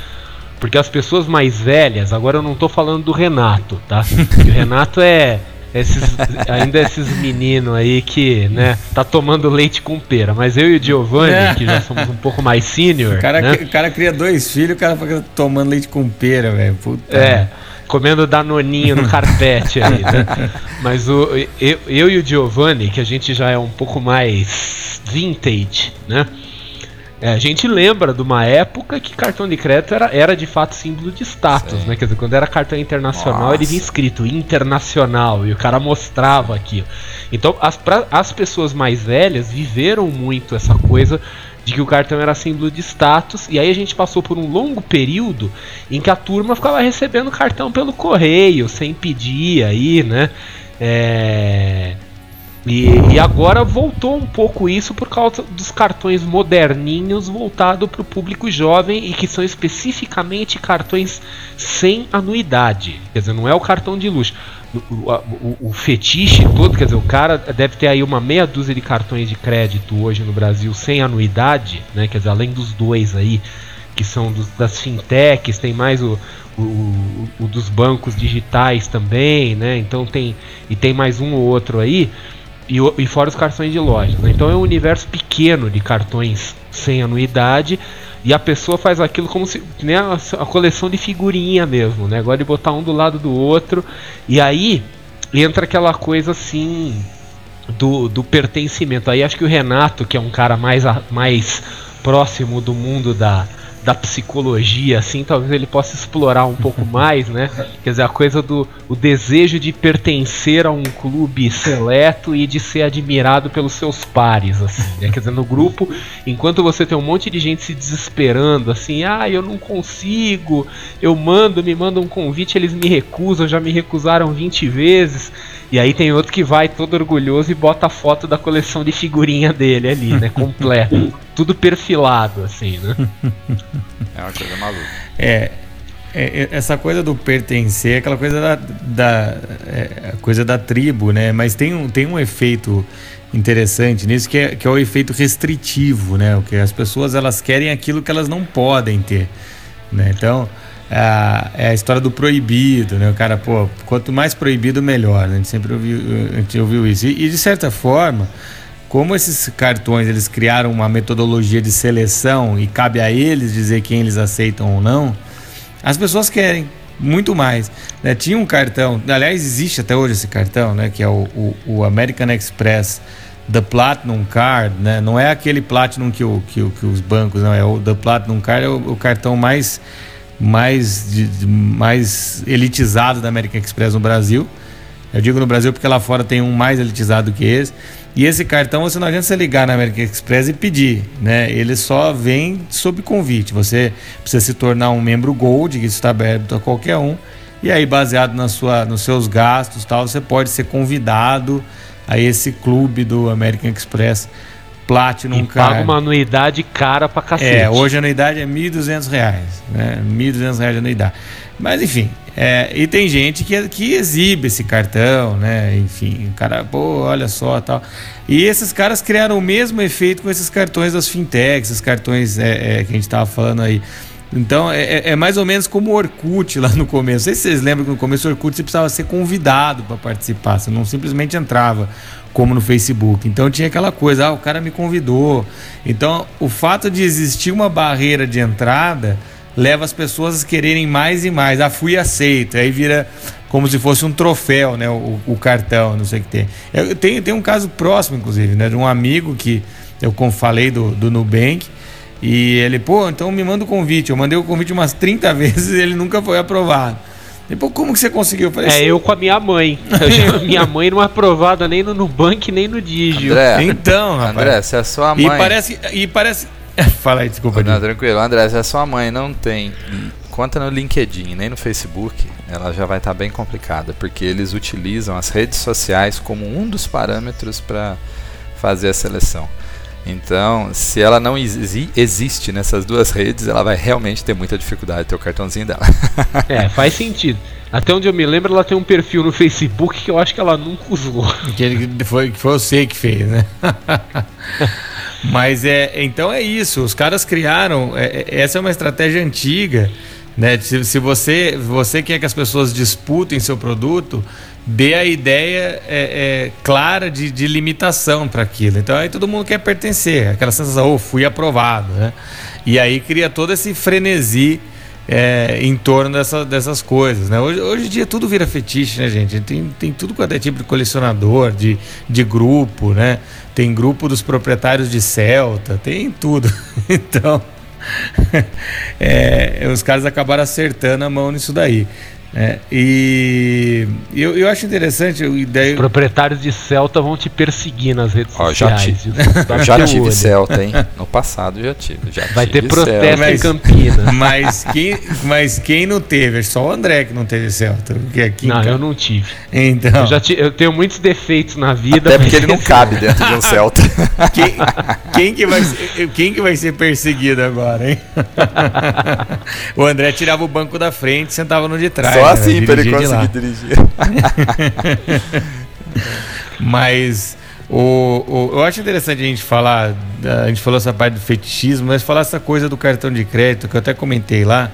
Porque as pessoas mais velhas, agora eu não estou falando do Renato, tá? Porque o Renato é esses, ainda esses meninos aí que, né, tá tomando leite com pera. Mas eu e o Giovanni, é. que já somos um pouco mais senior. O cara, né? o cara cria dois filhos, o cara fica tomando leite com pera, velho. É comendo danoninho no carpete aí, né? Mas o, eu, eu e o Giovanni, que a gente já é um pouco mais vintage, né? É, a gente lembra de uma época que cartão de crédito era, era de fato símbolo de status, Sim. né? Quer dizer, quando era cartão internacional, Nossa. ele vinha escrito internacional e o cara mostrava aquilo. Então, as, pra, as pessoas mais velhas viveram muito essa coisa de que o cartão era símbolo de status, e aí a gente passou por um longo período em que a turma ficava recebendo cartão pelo correio, sem pedir aí, né? É... E, e, agora voltou um pouco isso por causa dos cartões moderninhos voltado para o público jovem e que são especificamente cartões sem anuidade. Quer dizer, não é o cartão de luxo o, o, o, fetiche todo, quer dizer, o cara deve ter aí uma meia dúzia de cartões de crédito hoje no Brasil sem anuidade, né? Quer dizer, além dos dois aí, que são dos, das fintechs, tem mais o, o, o, dos bancos digitais também, né? Então tem e tem mais um ou outro aí e, e fora os cartões de loja. Né? Então é um universo pequeno de cartões sem anuidade e a pessoa faz aquilo como se né, a, coleção de figurinha mesmo, né? De botar um do lado do outro. E aí entra aquela coisa assim do, do pertencimento. Aí acho que o Renato, que é um cara mais, mais próximo do mundo da, da psicologia, assim, talvez ele possa explorar um pouco mais, né? Quer dizer, a coisa do o desejo de pertencer a um clube seleto e de ser admirado pelos seus pares, assim, né? Quer dizer, no grupo, enquanto você tem um monte de gente se desesperando, assim, ah, eu não consigo, eu mando, me mandam um convite, eles me recusam, já me recusaram 20 vezes. E aí tem outro que vai todo orgulhoso e bota a foto da coleção de figurinha dele ali, né? Completo. Tudo perfilado, assim, né? É uma coisa maluca. É, é, é, essa coisa do pertencer, é aquela coisa da, da é, coisa da tribo, né? Mas tem um, tem um efeito interessante nisso que é, que é o efeito restritivo, né? O que as pessoas elas querem aquilo que elas não podem ter, né? Então a, é a história do proibido, né? O cara, pô, quanto mais proibido melhor. Né? A gente sempre ouviu, a gente ouviu isso e, e de certa forma como esses cartões eles criaram uma metodologia de seleção e cabe a eles dizer quem eles aceitam ou não, as pessoas querem muito mais. Né? Tinha um cartão, aliás, existe até hoje esse cartão, né? Que é o, o, o American Express The Platinum Card, né? Não é aquele Platinum que, o, que, que os bancos, não, é o The Platinum Card, é o, o cartão mais, mais, de, mais elitizado da American Express no Brasil. Eu digo no Brasil porque lá fora tem um mais elitizado que esse. E esse cartão você não adianta você ligar na American Express e pedir, né? Ele só vem sob convite. Você precisa se tornar um membro Gold, que está aberto a qualquer um. E aí, baseado na sua, nos seus gastos, tal, você pode ser convidado a esse clube do American Express Platinum e Card. paga uma anuidade cara pra cacete. É, hoje a anuidade é R$ 1.200, né? R$ 1.200 de anuidade. Mas enfim, é, e tem gente que, que exibe esse cartão, né? Enfim, o cara, pô, olha só tal. E esses caras criaram o mesmo efeito com esses cartões das fintechs, esses cartões é, é, que a gente estava falando aí. Então é, é, é, mais ou menos como o Orkut lá no começo. Não sei se vocês lembram que no começo o Orkut você precisava ser convidado para participar, você não simplesmente entrava como no Facebook. Então tinha aquela coisa, ah, o cara me convidou. Então o fato de existir uma barreira de entrada leva as pessoas a quererem mais e mais. Ah, fui aceito. Aí vira como se fosse um troféu, né? O, o cartão, não sei o que tem. Eu tenho, tenho um caso próximo, inclusive, né? De um amigo que eu falei do, do Nubank. E ele, pô, então me manda o convite. Eu mandei o convite umas 30 vezes e ele nunca foi aprovado. Depois, como que você conseguiu? Eu falei, é, eu com a minha mãe. minha mãe não é aprovada nem no Nubank, nem no Digio. André, então, rapaz. André, se é sua mãe. E parece, e parece Fala aí, desculpa. Não, tranquilo. André, se a sua mãe não tem conta no LinkedIn nem no Facebook, ela já vai estar tá bem complicada, porque eles utilizam as redes sociais como um dos parâmetros para fazer a seleção. Então, se ela não exi existe nessas duas redes, ela vai realmente ter muita dificuldade de ter o cartãozinho dela. é, faz sentido. Até onde eu me lembro, ela tem um perfil no Facebook que eu acho que ela nunca usou. Que foi, que foi você que fez, né? Mas é, então é isso. Os caras criaram. É, é, essa é uma estratégia antiga. Né? Se, se, você, você quer que as pessoas disputem seu produto, dê a ideia é, é clara de, de limitação para aquilo. Então aí todo mundo quer pertencer. Aquela sensação, oh, fui aprovado. Né? E aí cria todo esse frenesi. É, em torno dessa, dessas coisas. Né? Hoje, hoje em dia tudo vira fetiche, né, gente? Tem, tem tudo quanto é tipo de colecionador, de, de grupo, né? tem grupo dos proprietários de Celta, tem tudo. então, é, os caras acabaram acertando a mão nisso daí. É, e eu, eu acho interessante. Daí... Os proprietários de Celta vão te perseguir nas redes Ó, sociais. Já, já tive Celta, hein? No passado já tive. Já Vai tive ter protesto mas, em Campinas. Mas quem, mas quem não teve? É só o André que não teve Celta. Porque aqui não, eu não tive. Então. Eu, já eu tenho muitos defeitos na vida. Até porque ele não cabe dentro de um Celta. Quem, quem, que vai ser, quem que vai ser perseguido agora, hein? o André tirava o banco da frente e sentava no de trás. Só né? assim para ele conseguir dirigir. mas o, o, eu acho interessante a gente falar, a gente falou essa parte do fetichismo, mas falar essa coisa do cartão de crédito, que eu até comentei lá,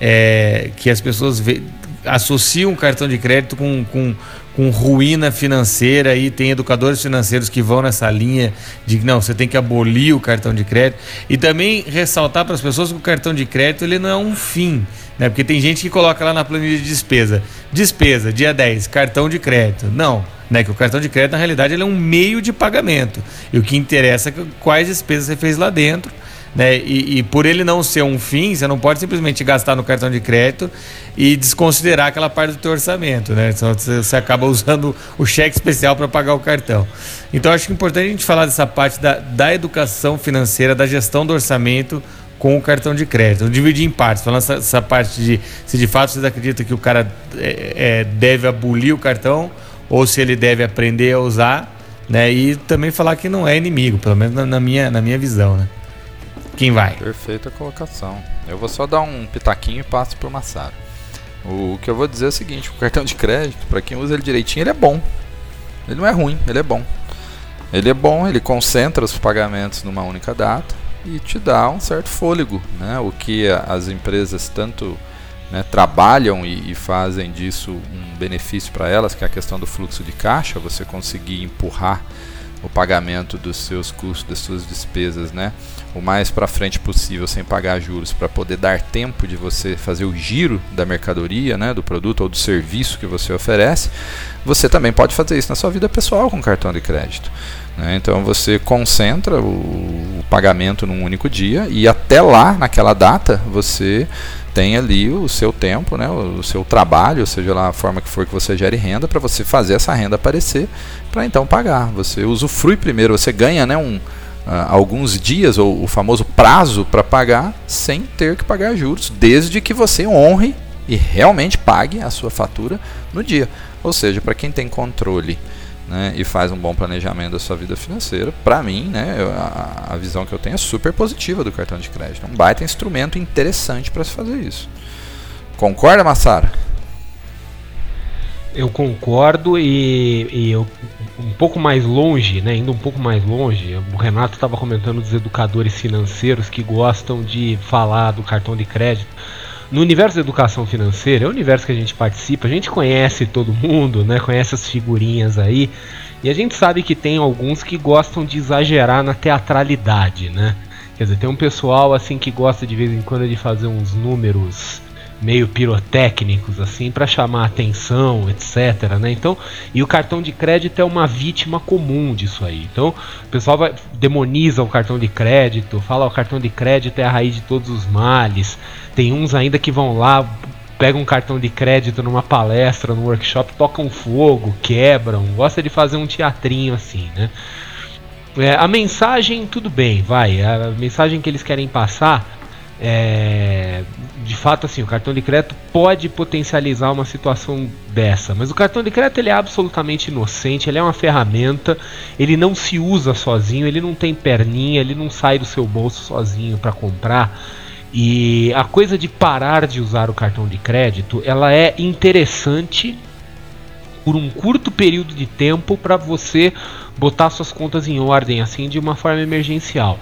é, que as pessoas vê, associam o cartão de crédito com, com, com ruína financeira e tem educadores financeiros que vão nessa linha de que não, você tem que abolir o cartão de crédito e também ressaltar para as pessoas que o cartão de crédito ele não é um fim, né? Porque tem gente que coloca lá na planilha de despesa, despesa, dia 10, cartão de crédito. Não, né? Que o cartão de crédito na realidade ele é um meio de pagamento. E o que interessa é quais despesas você fez lá dentro né? E, e, por ele não ser um fim, você não pode simplesmente gastar no cartão de crédito e desconsiderar aquela parte do teu orçamento, né? Então você, acaba usando o cheque especial para pagar o cartão. Então acho que é importante a gente falar dessa parte da, da educação financeira, da gestão do orçamento com o cartão de crédito. Então, dividir em partes, falando essa, essa, parte de se de fato vocês acreditam que o cara é, é, deve abolir o cartão ou se ele deve aprender a usar, né? E também falar que não é inimigo, pelo menos na, na minha, na minha visão, né? Quem vai? Perfeita colocação. Eu vou só dar um pitaquinho e passo pro Massaro. O que eu vou dizer é o seguinte: o cartão de crédito, para quem usa ele direitinho, ele é bom. Ele não é ruim, ele é bom. Ele é bom, ele concentra os pagamentos numa única data e te dá um certo fôlego, né? O que as empresas tanto né, trabalham e, e, fazem disso um benefício para elas, que é a questão do fluxo de caixa, você conseguir empurrar o pagamento dos seus custos, das suas despesas, né, o mais para frente possível, sem pagar juros, para poder dar tempo de você fazer o giro da mercadoria, né, do produto ou do serviço que você oferece, você também pode fazer isso na sua vida pessoal com cartão de crédito. Né? Então você concentra o, o pagamento num único dia e até lá, naquela data, você tem ali o seu tempo, né, o seu trabalho, seja lá a forma que for que você gere renda, para você fazer essa renda aparecer, para então pagar. Você usufrui primeiro, você ganha né, um, uh, alguns dias, ou o famoso prazo para pagar, sem ter que pagar juros, desde que você honre e realmente pague a sua fatura no dia. Ou seja, para quem tem controle né, e faz um bom planejamento da sua vida financeira, para mim, né, a, a, visão que eu tenho é super positiva do cartão de crédito. É um baita instrumento interessante para se fazer isso. Concorda, Massara? Eu concordo e, e eu, um pouco mais longe, né, indo um pouco mais longe, o Renato estava comentando dos educadores financeiros que gostam de falar do cartão de crédito no universo da educação financeira, é o universo que a gente participa, a gente conhece todo mundo, né? Conhece as figurinhas aí. E a gente sabe que tem alguns que gostam de exagerar na teatralidade, né? Quer dizer, tem um pessoal assim que gosta de vez em quando de fazer uns números meio pirotécnicos assim para chamar atenção, etc, né? Então, e o cartão de crédito é uma vítima comum disso aí. Então, o pessoal vai demoniza o cartão de crédito, fala o cartão de crédito é a raiz de todos os males. Tem uns ainda que vão lá, pegam um cartão de crédito numa palestra, num workshop, tocam fogo, quebram, gosta de fazer um teatrinho assim, né? É, a mensagem, tudo bem, vai. A mensagem que eles querem passar é, de fato, assim, o cartão de crédito pode potencializar uma situação dessa, mas o cartão de crédito ele é absolutamente inocente, ele é uma ferramenta, ele não se usa sozinho, ele não tem perninha, ele não sai do seu bolso sozinho para comprar. E a coisa de parar de usar o cartão de crédito, ela é interessante por um curto período de tempo para você botar suas contas em ordem assim de uma forma emergencial.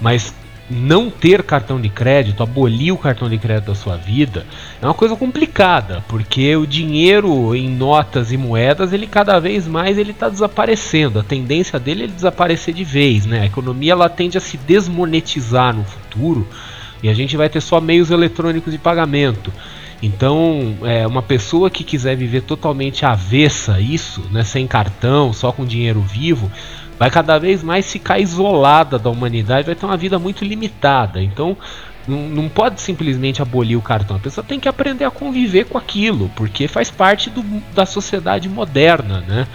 Mas não ter cartão de crédito, abolir o cartão de crédito da sua vida, é uma coisa complicada, porque o dinheiro em notas e moedas, ele cada vez mais ele está desaparecendo. A tendência dele é desaparecer de vez, né? A economia ela tende a se desmonetizar no futuro e a gente vai ter só meios eletrônicos de pagamento. Então, é, uma pessoa que quiser viver totalmente avessa isso, né, sem cartão, só com dinheiro vivo, vai cada vez mais ficar isolada da humanidade, vai ter uma vida muito limitada. Então, não, pode simplesmente abolir o cartão. A pessoa tem que aprender a conviver com aquilo, porque faz parte do, da sociedade moderna, né?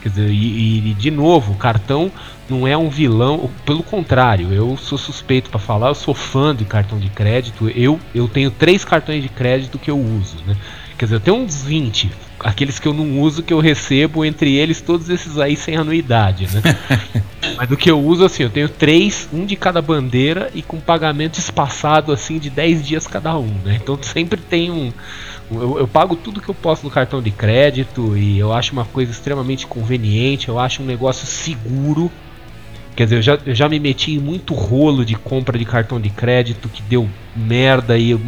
Quer dizer, e, e, de novo, o cartão não é um vilão, pelo contrário, eu sou suspeito para falar, eu sou fã de cartão de crédito, eu, eu tenho três cartões de crédito que eu uso, né? Quer dizer, eu tenho uns 20, aqueles que eu não uso, que eu recebo, entre eles todos esses aí sem anuidade, né? Mas do que eu uso, assim, eu tenho três, um de cada bandeira e com pagamento espaçado, assim, de 10 dias cada um, né? Então sempre tem um. Eu, eu, pago tudo que eu posso no cartão de crédito e eu acho uma coisa extremamente conveniente, eu acho um negócio seguro. Quer dizer, eu já, eu já me meti em muito rolo de compra de cartão de crédito que deu merda e eu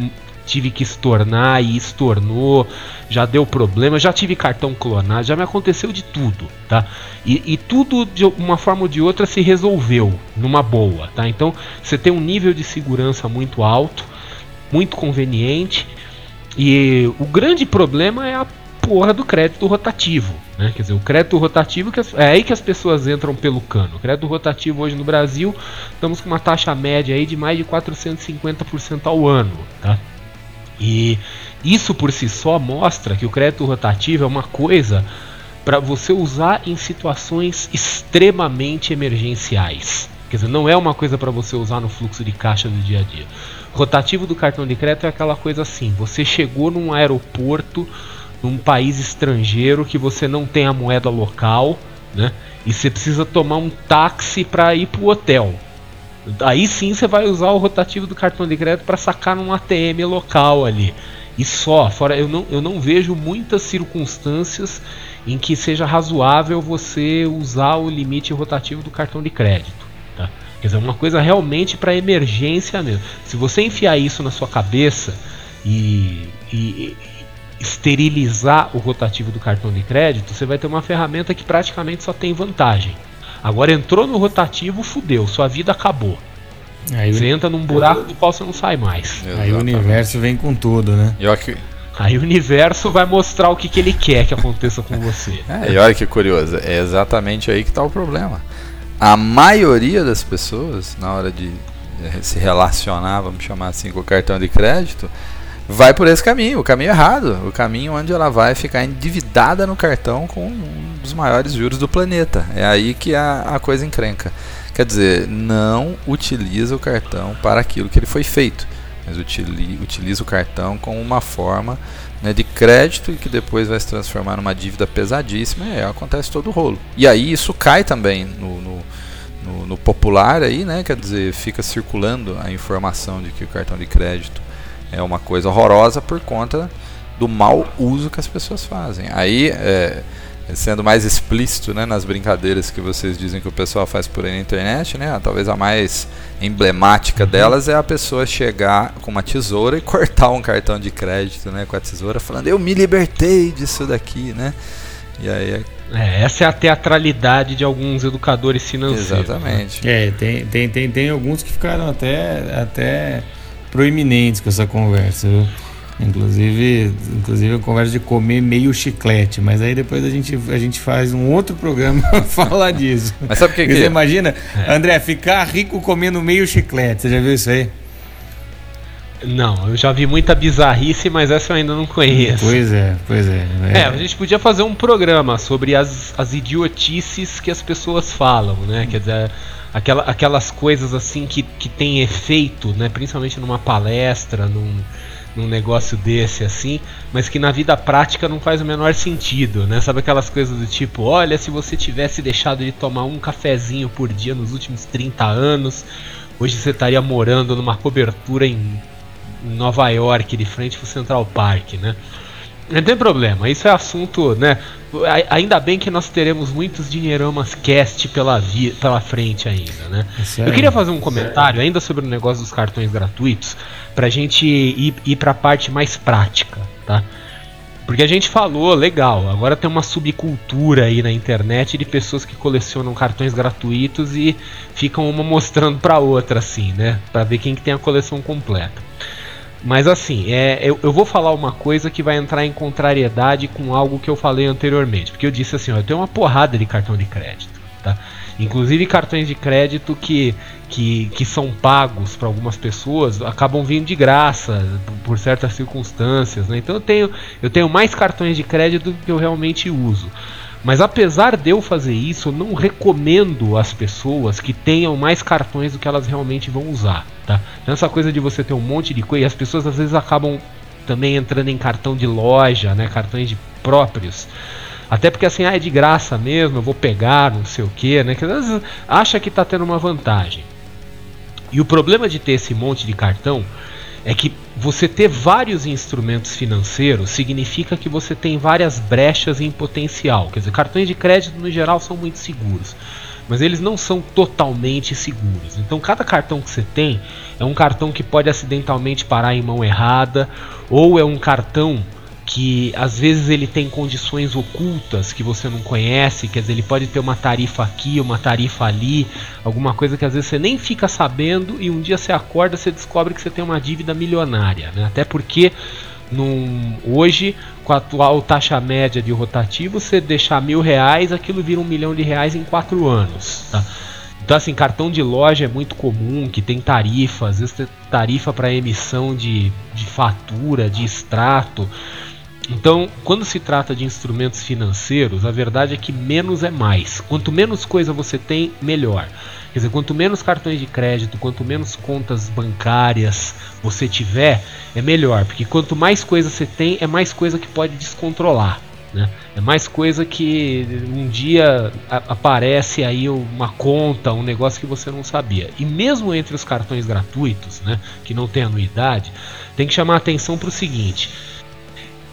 tive que estornar e estornou, já deu problema, já tive cartão clonado, já me aconteceu de tudo, tá? E, e, tudo de uma forma ou de outra se resolveu numa boa, tá? Então você tem um nível de segurança muito alto, muito conveniente, e o grande problema é a porra do crédito rotativo, né? Quer dizer, o crédito rotativo que as, é aí que as pessoas entram pelo cano. O crédito rotativo hoje no Brasil estamos com uma taxa média aí de mais de 450% ao ano, tá? E isso por si só mostra que o crédito rotativo é uma coisa para você usar em situações extremamente emergenciais. Quer dizer, não é uma coisa para você usar no fluxo de caixa do dia a dia. Rotativo do cartão de crédito é aquela coisa assim: você chegou num aeroporto num país estrangeiro que você não tem a moeda local, né? E você precisa tomar um táxi para ir pro hotel. Aí sim você vai usar o rotativo do cartão de crédito para sacar num ATM local ali. E só, fora eu não, eu não vejo muitas circunstâncias em que seja razoável você usar o limite rotativo do cartão de crédito. Tá? Quer dizer, uma coisa realmente para emergência mesmo. Se você enfiar isso na sua cabeça e, e, esterilizar o rotativo do cartão de crédito, você vai ter uma ferramenta que praticamente só tem vantagem. Agora entrou no rotativo, fudeu, sua vida acabou. Aí você entra num buraco do qual você não sai mais. Exatamente. Aí o universo vem com tudo, né? E olha que... Aí o universo vai mostrar o que, que ele quer que aconteça com você. É, e olha que curioso, é exatamente aí que está o problema. A maioria das pessoas, na hora de se relacionar, vamos chamar assim, com o cartão de crédito, vai por esse caminho, o caminho errado, o caminho onde ela vai ficar endividada no cartão com um dos maiores juros do planeta. É aí que a, a coisa encrenca. Quer dizer, não utiliza o cartão para aquilo que ele foi feito, mas utiliza, o cartão como uma forma né, de crédito e que depois vai se transformar numa dívida pesadíssima. E aí acontece todo o rolo. E aí isso cai também no, no no, no, popular aí, né? Quer dizer, fica circulando a informação de que o cartão de crédito é uma coisa horrorosa por conta do mau uso que as pessoas fazem. Aí, é, sendo mais explícito né, nas brincadeiras que vocês dizem que o pessoal faz por aí na internet, né, talvez a mais emblemática uhum. delas é a pessoa chegar com uma tesoura e cortar um cartão de crédito né, com a tesoura, falando eu me libertei disso daqui, né? E aí é, essa é a teatralidade de alguns educadores financeiros. Né? Exatamente. Né? É, tem, tem, tem, tem alguns que ficaram até, até proeminentes com essa conversa. Viu? Inclusive, inclusive a conversa de comer meio chiclete, mas aí depois a gente, a gente faz um outro programa pra falar disso. Mas sabe o que, que Você é? imagina, é. André, ficar rico comendo meio chiclete, você já viu isso aí? Não, eu já vi muita bizarrice, mas essa eu ainda não conheço. Pois é, pois é. É, é a gente podia fazer um programa sobre as, as idiotices que as pessoas falam, né? Quer dizer, aquela, aquelas coisas assim que, que tem efeito, né? Principalmente numa palestra, num, num negócio desse assim, mas que na vida prática não faz o menor sentido, né? Sabe aquelas coisas do tipo, olha, se você tivesse deixado de tomar um cafezinho por dia nos últimos 30 anos, hoje você estaria morando numa cobertura em Nova York, de frente pro Central Park, né? Não tem problema, isso é assunto, né? Ainda bem que nós teremos muitos dinheiramas cast pela, via, pela frente ainda, né? Eu queria fazer um comentário ainda sobre o negócio dos cartões gratuitos, pra gente ir, ir pra parte mais prática, tá? Porque a gente falou, legal, agora tem uma subcultura aí na internet de pessoas que colecionam cartões gratuitos e ficam uma mostrando pra outra, assim, né? Pra ver quem que tem a coleção completa. Mas assim, é, eu, eu, vou falar uma coisa que vai entrar em contrariedade com algo que eu falei anteriormente. Porque eu disse assim, ó, eu tenho uma porrada de cartão de crédito, tá? Inclusive cartões de crédito que, que, que são pagos para algumas pessoas acabam vindo de graça por certas circunstâncias. Né? Então eu tenho, eu tenho mais cartões de crédito do que eu realmente uso. Mas apesar de eu fazer isso, eu não recomendo às pessoas que tenham mais cartões do que elas realmente vão usar, tá? Então essa coisa de você ter um monte de coisa, e as pessoas às vezes acabam também entrando em cartão de loja, né, cartões de próprios. Até porque assim, ah, é de graça mesmo, eu vou pegar, não sei o que, né? Que às vezes acha que está tendo uma vantagem. E o problema de ter esse monte de cartão é que você ter vários instrumentos financeiros significa que você tem várias brechas em potencial. Quer dizer, cartões de crédito no geral são muito seguros, mas eles não são totalmente seguros. Então, cada cartão que você tem é um cartão que pode acidentalmente parar em mão errada, ou é um cartão que às vezes ele tem condições ocultas que você não conhece, quer dizer, ele pode ter uma tarifa aqui, uma tarifa ali, alguma coisa que às vezes você nem fica sabendo e um dia você acorda, você descobre que você tem uma dívida milionária, né? Até porque num, hoje, com a atual taxa média de rotativo, você deixar mil reais, aquilo vira um milhão de reais em quatro anos, tá? Então, assim, cartão de loja é muito comum, que tem tarifa, às vezes tem tarifa para emissão de, de fatura, de extrato. Então, quando se trata de instrumentos financeiros, a verdade é que menos é mais. Quanto menos coisa você tem, melhor. Quer dizer, quanto menos cartões de crédito, quanto menos contas bancárias você tiver, é melhor, porque quanto mais coisa você tem, é mais coisa que pode descontrolar. Né? É mais coisa que um dia aparece aí uma conta, um negócio que você não sabia. E mesmo entre os cartões gratuitos, né, que não tem anuidade, tem que chamar atenção para o seguinte: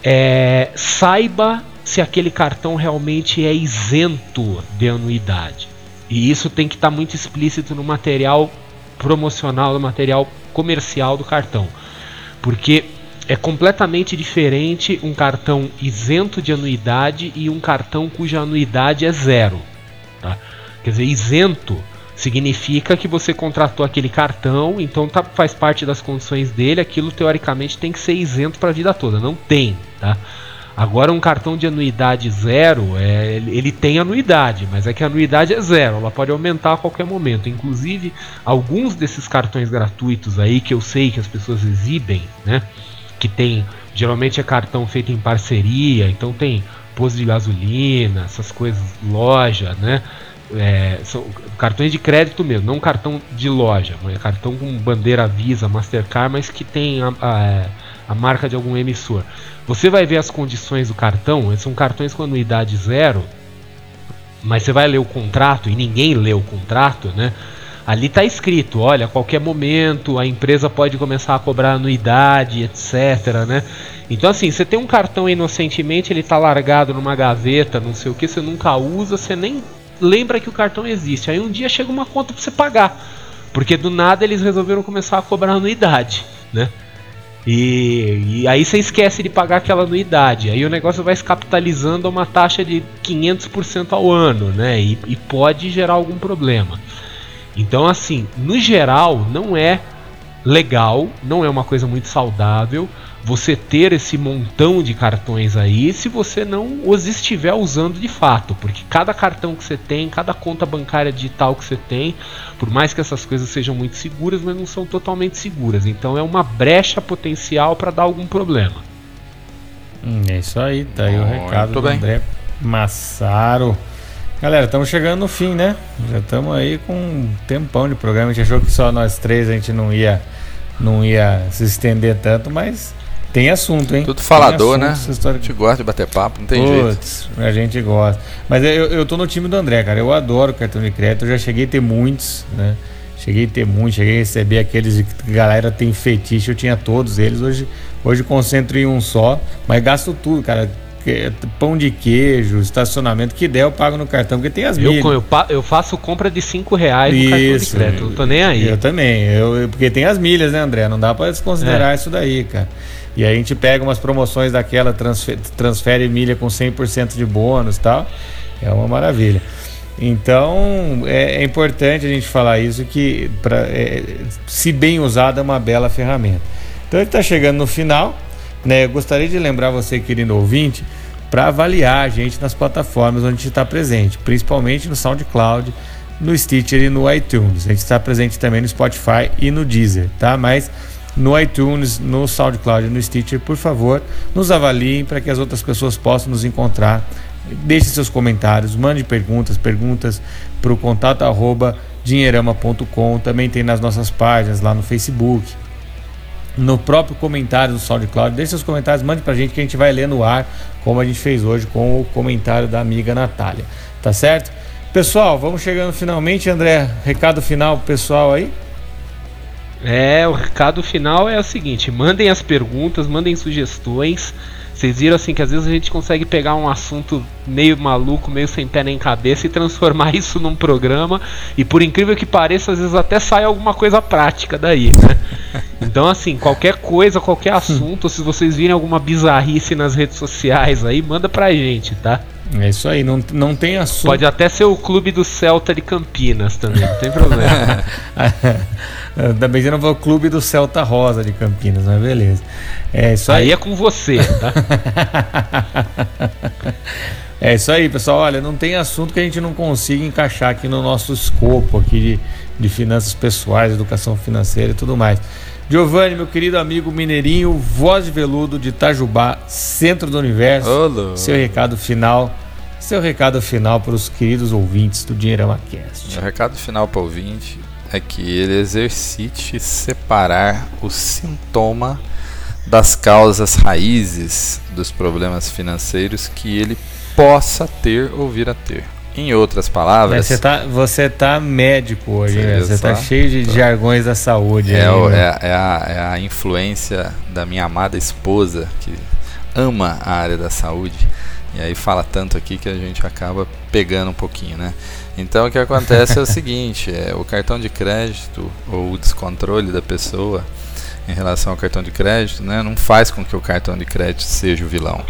é, saiba se aquele cartão realmente é isento de anuidade. E isso tem que estar tá muito explícito no material promocional, no material comercial do cartão. Porque é completamente diferente um cartão isento de anuidade e um cartão cuja anuidade é zero. Tá? Quer dizer, isento significa que você contratou aquele cartão, então tá, faz parte das condições dele, aquilo teoricamente tem que ser isento para a vida toda. Não tem. Tá? Agora um cartão de anuidade zero, é, ele tem anuidade, mas é que a anuidade é zero, ela pode aumentar a qualquer momento. Inclusive, alguns desses cartões gratuitos aí que eu sei que as pessoas exibem, né? Que tem, geralmente é cartão feito em parceria, então tem posto de gasolina, essas coisas, loja, né? É, são cartões de crédito mesmo, não cartão de loja, mas cartão com bandeira Visa, Mastercard, mas que tem a, a, a marca de algum emissor. Você vai ver as condições do cartão, são cartões com anuidade zero, mas você vai ler o contrato e ninguém lê o contrato, né? Ali está escrito, olha, a qualquer momento a empresa pode começar a cobrar anuidade, etc, né? Então assim, você tem um cartão inocentemente, ele está largado numa gaveta, não sei o que, você nunca usa, você nem lembra que o cartão existe. Aí um dia chega uma conta para você pagar, porque do nada eles resolveram começar a cobrar anuidade, né? E, e, aí você esquece de pagar aquela anuidade. Aí o negócio vai se capitalizando a uma taxa de 500% ao ano, né? E, e pode gerar algum problema. Então, assim, no geral, não é legal, não é uma coisa muito saudável você ter esse montão de cartões aí se você não os estiver usando de fato, porque cada cartão que você tem, cada conta bancária digital que você tem, por mais que essas coisas sejam muito seguras, mas não são totalmente seguras. Então é uma brecha potencial para dar algum problema. Hum, é isso aí, tá aí o recado do bem. André Massaro. Galera, estamos chegando no fim, né? Já estamos aí com um tempão de programa. A gente achou que só nós três a gente não ia não ia se estender tanto, mas tem assunto, hein? Tudo falador, né? História... A gente gosta de bater papo, não tem Puts, jeito. A gente gosta. Mas eu, eu tô no time do André, cara. Eu adoro cartão de crédito. Eu já cheguei a ter muitos, né? Cheguei a ter muitos, cheguei a receber aqueles que a galera tem fetiche. Eu tinha todos eles. Hoje, hoje concentro em um só, mas gasto tudo, cara pão de queijo, estacionamento, que der eu pago no cartão, porque tem as milhas. Eu, eu, eu faço compra de 5 reais no cartão de crédito, não tô nem aí. Eu também, eu, porque tem as milhas, né, André? Não dá para desconsiderar é. isso daí, cara. E aí a gente pega umas promoções daquela, transfere, transfere milha com 100% de bônus e tal. É uma maravilha. Então é, é, importante a gente falar isso que pra, é, se bem usada é uma bela ferramenta. Então ele está chegando no final. Né? Eu gostaria de lembrar você, querido ouvinte, para avaliar a gente nas plataformas onde a gente está presente, principalmente no SoundCloud, no Stitcher e no iTunes. A gente está presente também no Spotify e no Deezer, tá? Mas no iTunes, no SoundCloud, no Stitcher, por favor, nos avaliem para que as outras pessoas possam nos encontrar. Deixe seus comentários, mande perguntas, perguntas para o contato arroba dinheirama.com. Também tem nas nossas páginas lá no Facebook, no próprio comentário do SoundCloud. Deixe seus comentários, mande para a gente que a gente vai ler no ar, como a gente fez hoje com o comentário da amiga Natália. Tá certo? Pessoal, vamos chegando finalmente, André. Recado final pessoal aí. É, o recado final é o seguinte: mandem as perguntas, mandem sugestões. Vocês viram assim que às vezes a gente consegue pegar um assunto meio maluco, meio sem pé nem cabeça e transformar isso num programa. E por incrível que pareça, às vezes até sai alguma coisa prática daí, né? Então, assim, qualquer coisa, qualquer assunto, se vocês virem alguma bizarrice nas redes sociais aí, manda pra gente, tá? É isso aí, não, não tem assunto. Pode até ser o clube do Celta de Campinas também, não tem problema. Ainda bem que não foi o clube do Celta Rosa de Campinas, mas beleza. É isso aí. aí é com você, tá? é isso aí, pessoal. Olha, não tem assunto que a gente não consiga encaixar aqui no nosso escopo aqui de, de finanças pessoais, educação financeira e tudo mais. Giovanni, meu querido amigo mineirinho, voz de veludo de Itajubá, centro do universo. Olá. Seu recado final Seu recado final para os queridos ouvintes do Dinheirama Cast. O recado final para o ouvinte é que ele exercite separar o sintoma das causas raízes dos problemas financeiros que ele possa ter ou vir a ter. Em outras palavras. Você tá, você tá médico hoje, né? Você tá cheio de tô. jargões da saúde. É, aí, o, é, é, a, é a influência da minha amada esposa, que ama a área da saúde. E aí fala tanto aqui que a gente acaba pegando um pouquinho, né? Então o que acontece é o seguinte, é o cartão de crédito ou o descontrole da pessoa em relação ao cartão de crédito, né, não faz com que o cartão de crédito seja o vilão.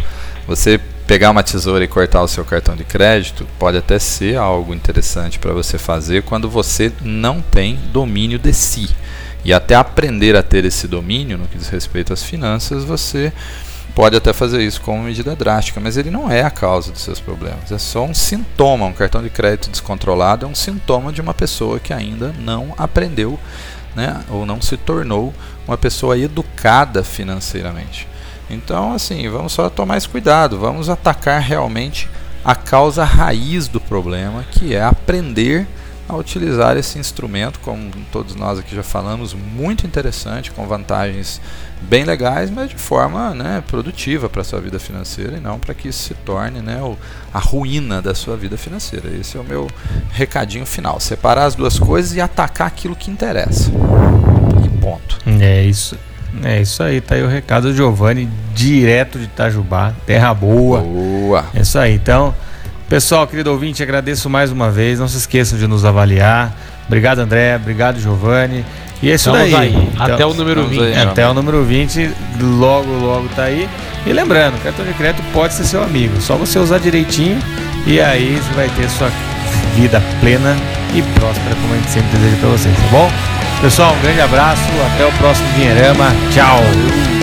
Você pegar uma tesoura e cortar o seu cartão de crédito pode até ser algo interessante para você fazer quando você não tem domínio de si. E até aprender a ter esse domínio no que diz respeito às finanças, você pode até fazer isso como medida drástica, mas ele não é a causa dos seus problemas. É só um sintoma. Um cartão de crédito descontrolado é um sintoma de uma pessoa que ainda não aprendeu, né, ou não se tornou uma pessoa educada financeiramente. Então, assim, vamos só tomar esse cuidado, vamos atacar realmente a causa raiz do problema, que é aprender a utilizar esse instrumento, como todos nós aqui já falamos, muito interessante, com vantagens bem legais, mas de forma né, produtiva para a sua vida financeira e não para que isso se torne né, a ruína da sua vida financeira. Esse é o meu recadinho final. Separar as duas coisas e atacar aquilo que interessa. E ponto. É isso. É isso aí, tá aí o recado do Giovanni, direto de Itajubá, terra boa. Boa. É isso aí. Então, pessoal, querido ouvinte, agradeço mais uma vez. Não se esqueçam de nos avaliar. Obrigado, André. Obrigado, Giovanni. E é isso Estamos daí. Aí, então, até o número 20. Aí, até o número 20, logo, logo tá aí. E lembrando, cartão de crédito pode ser seu amigo. Só você usar direitinho e aí você vai ter sua vida plena e próspera, como a gente sempre deseja para vocês, tá bom? Pessoal, um grande abraço, até o próximo Dinheirama. Tchau!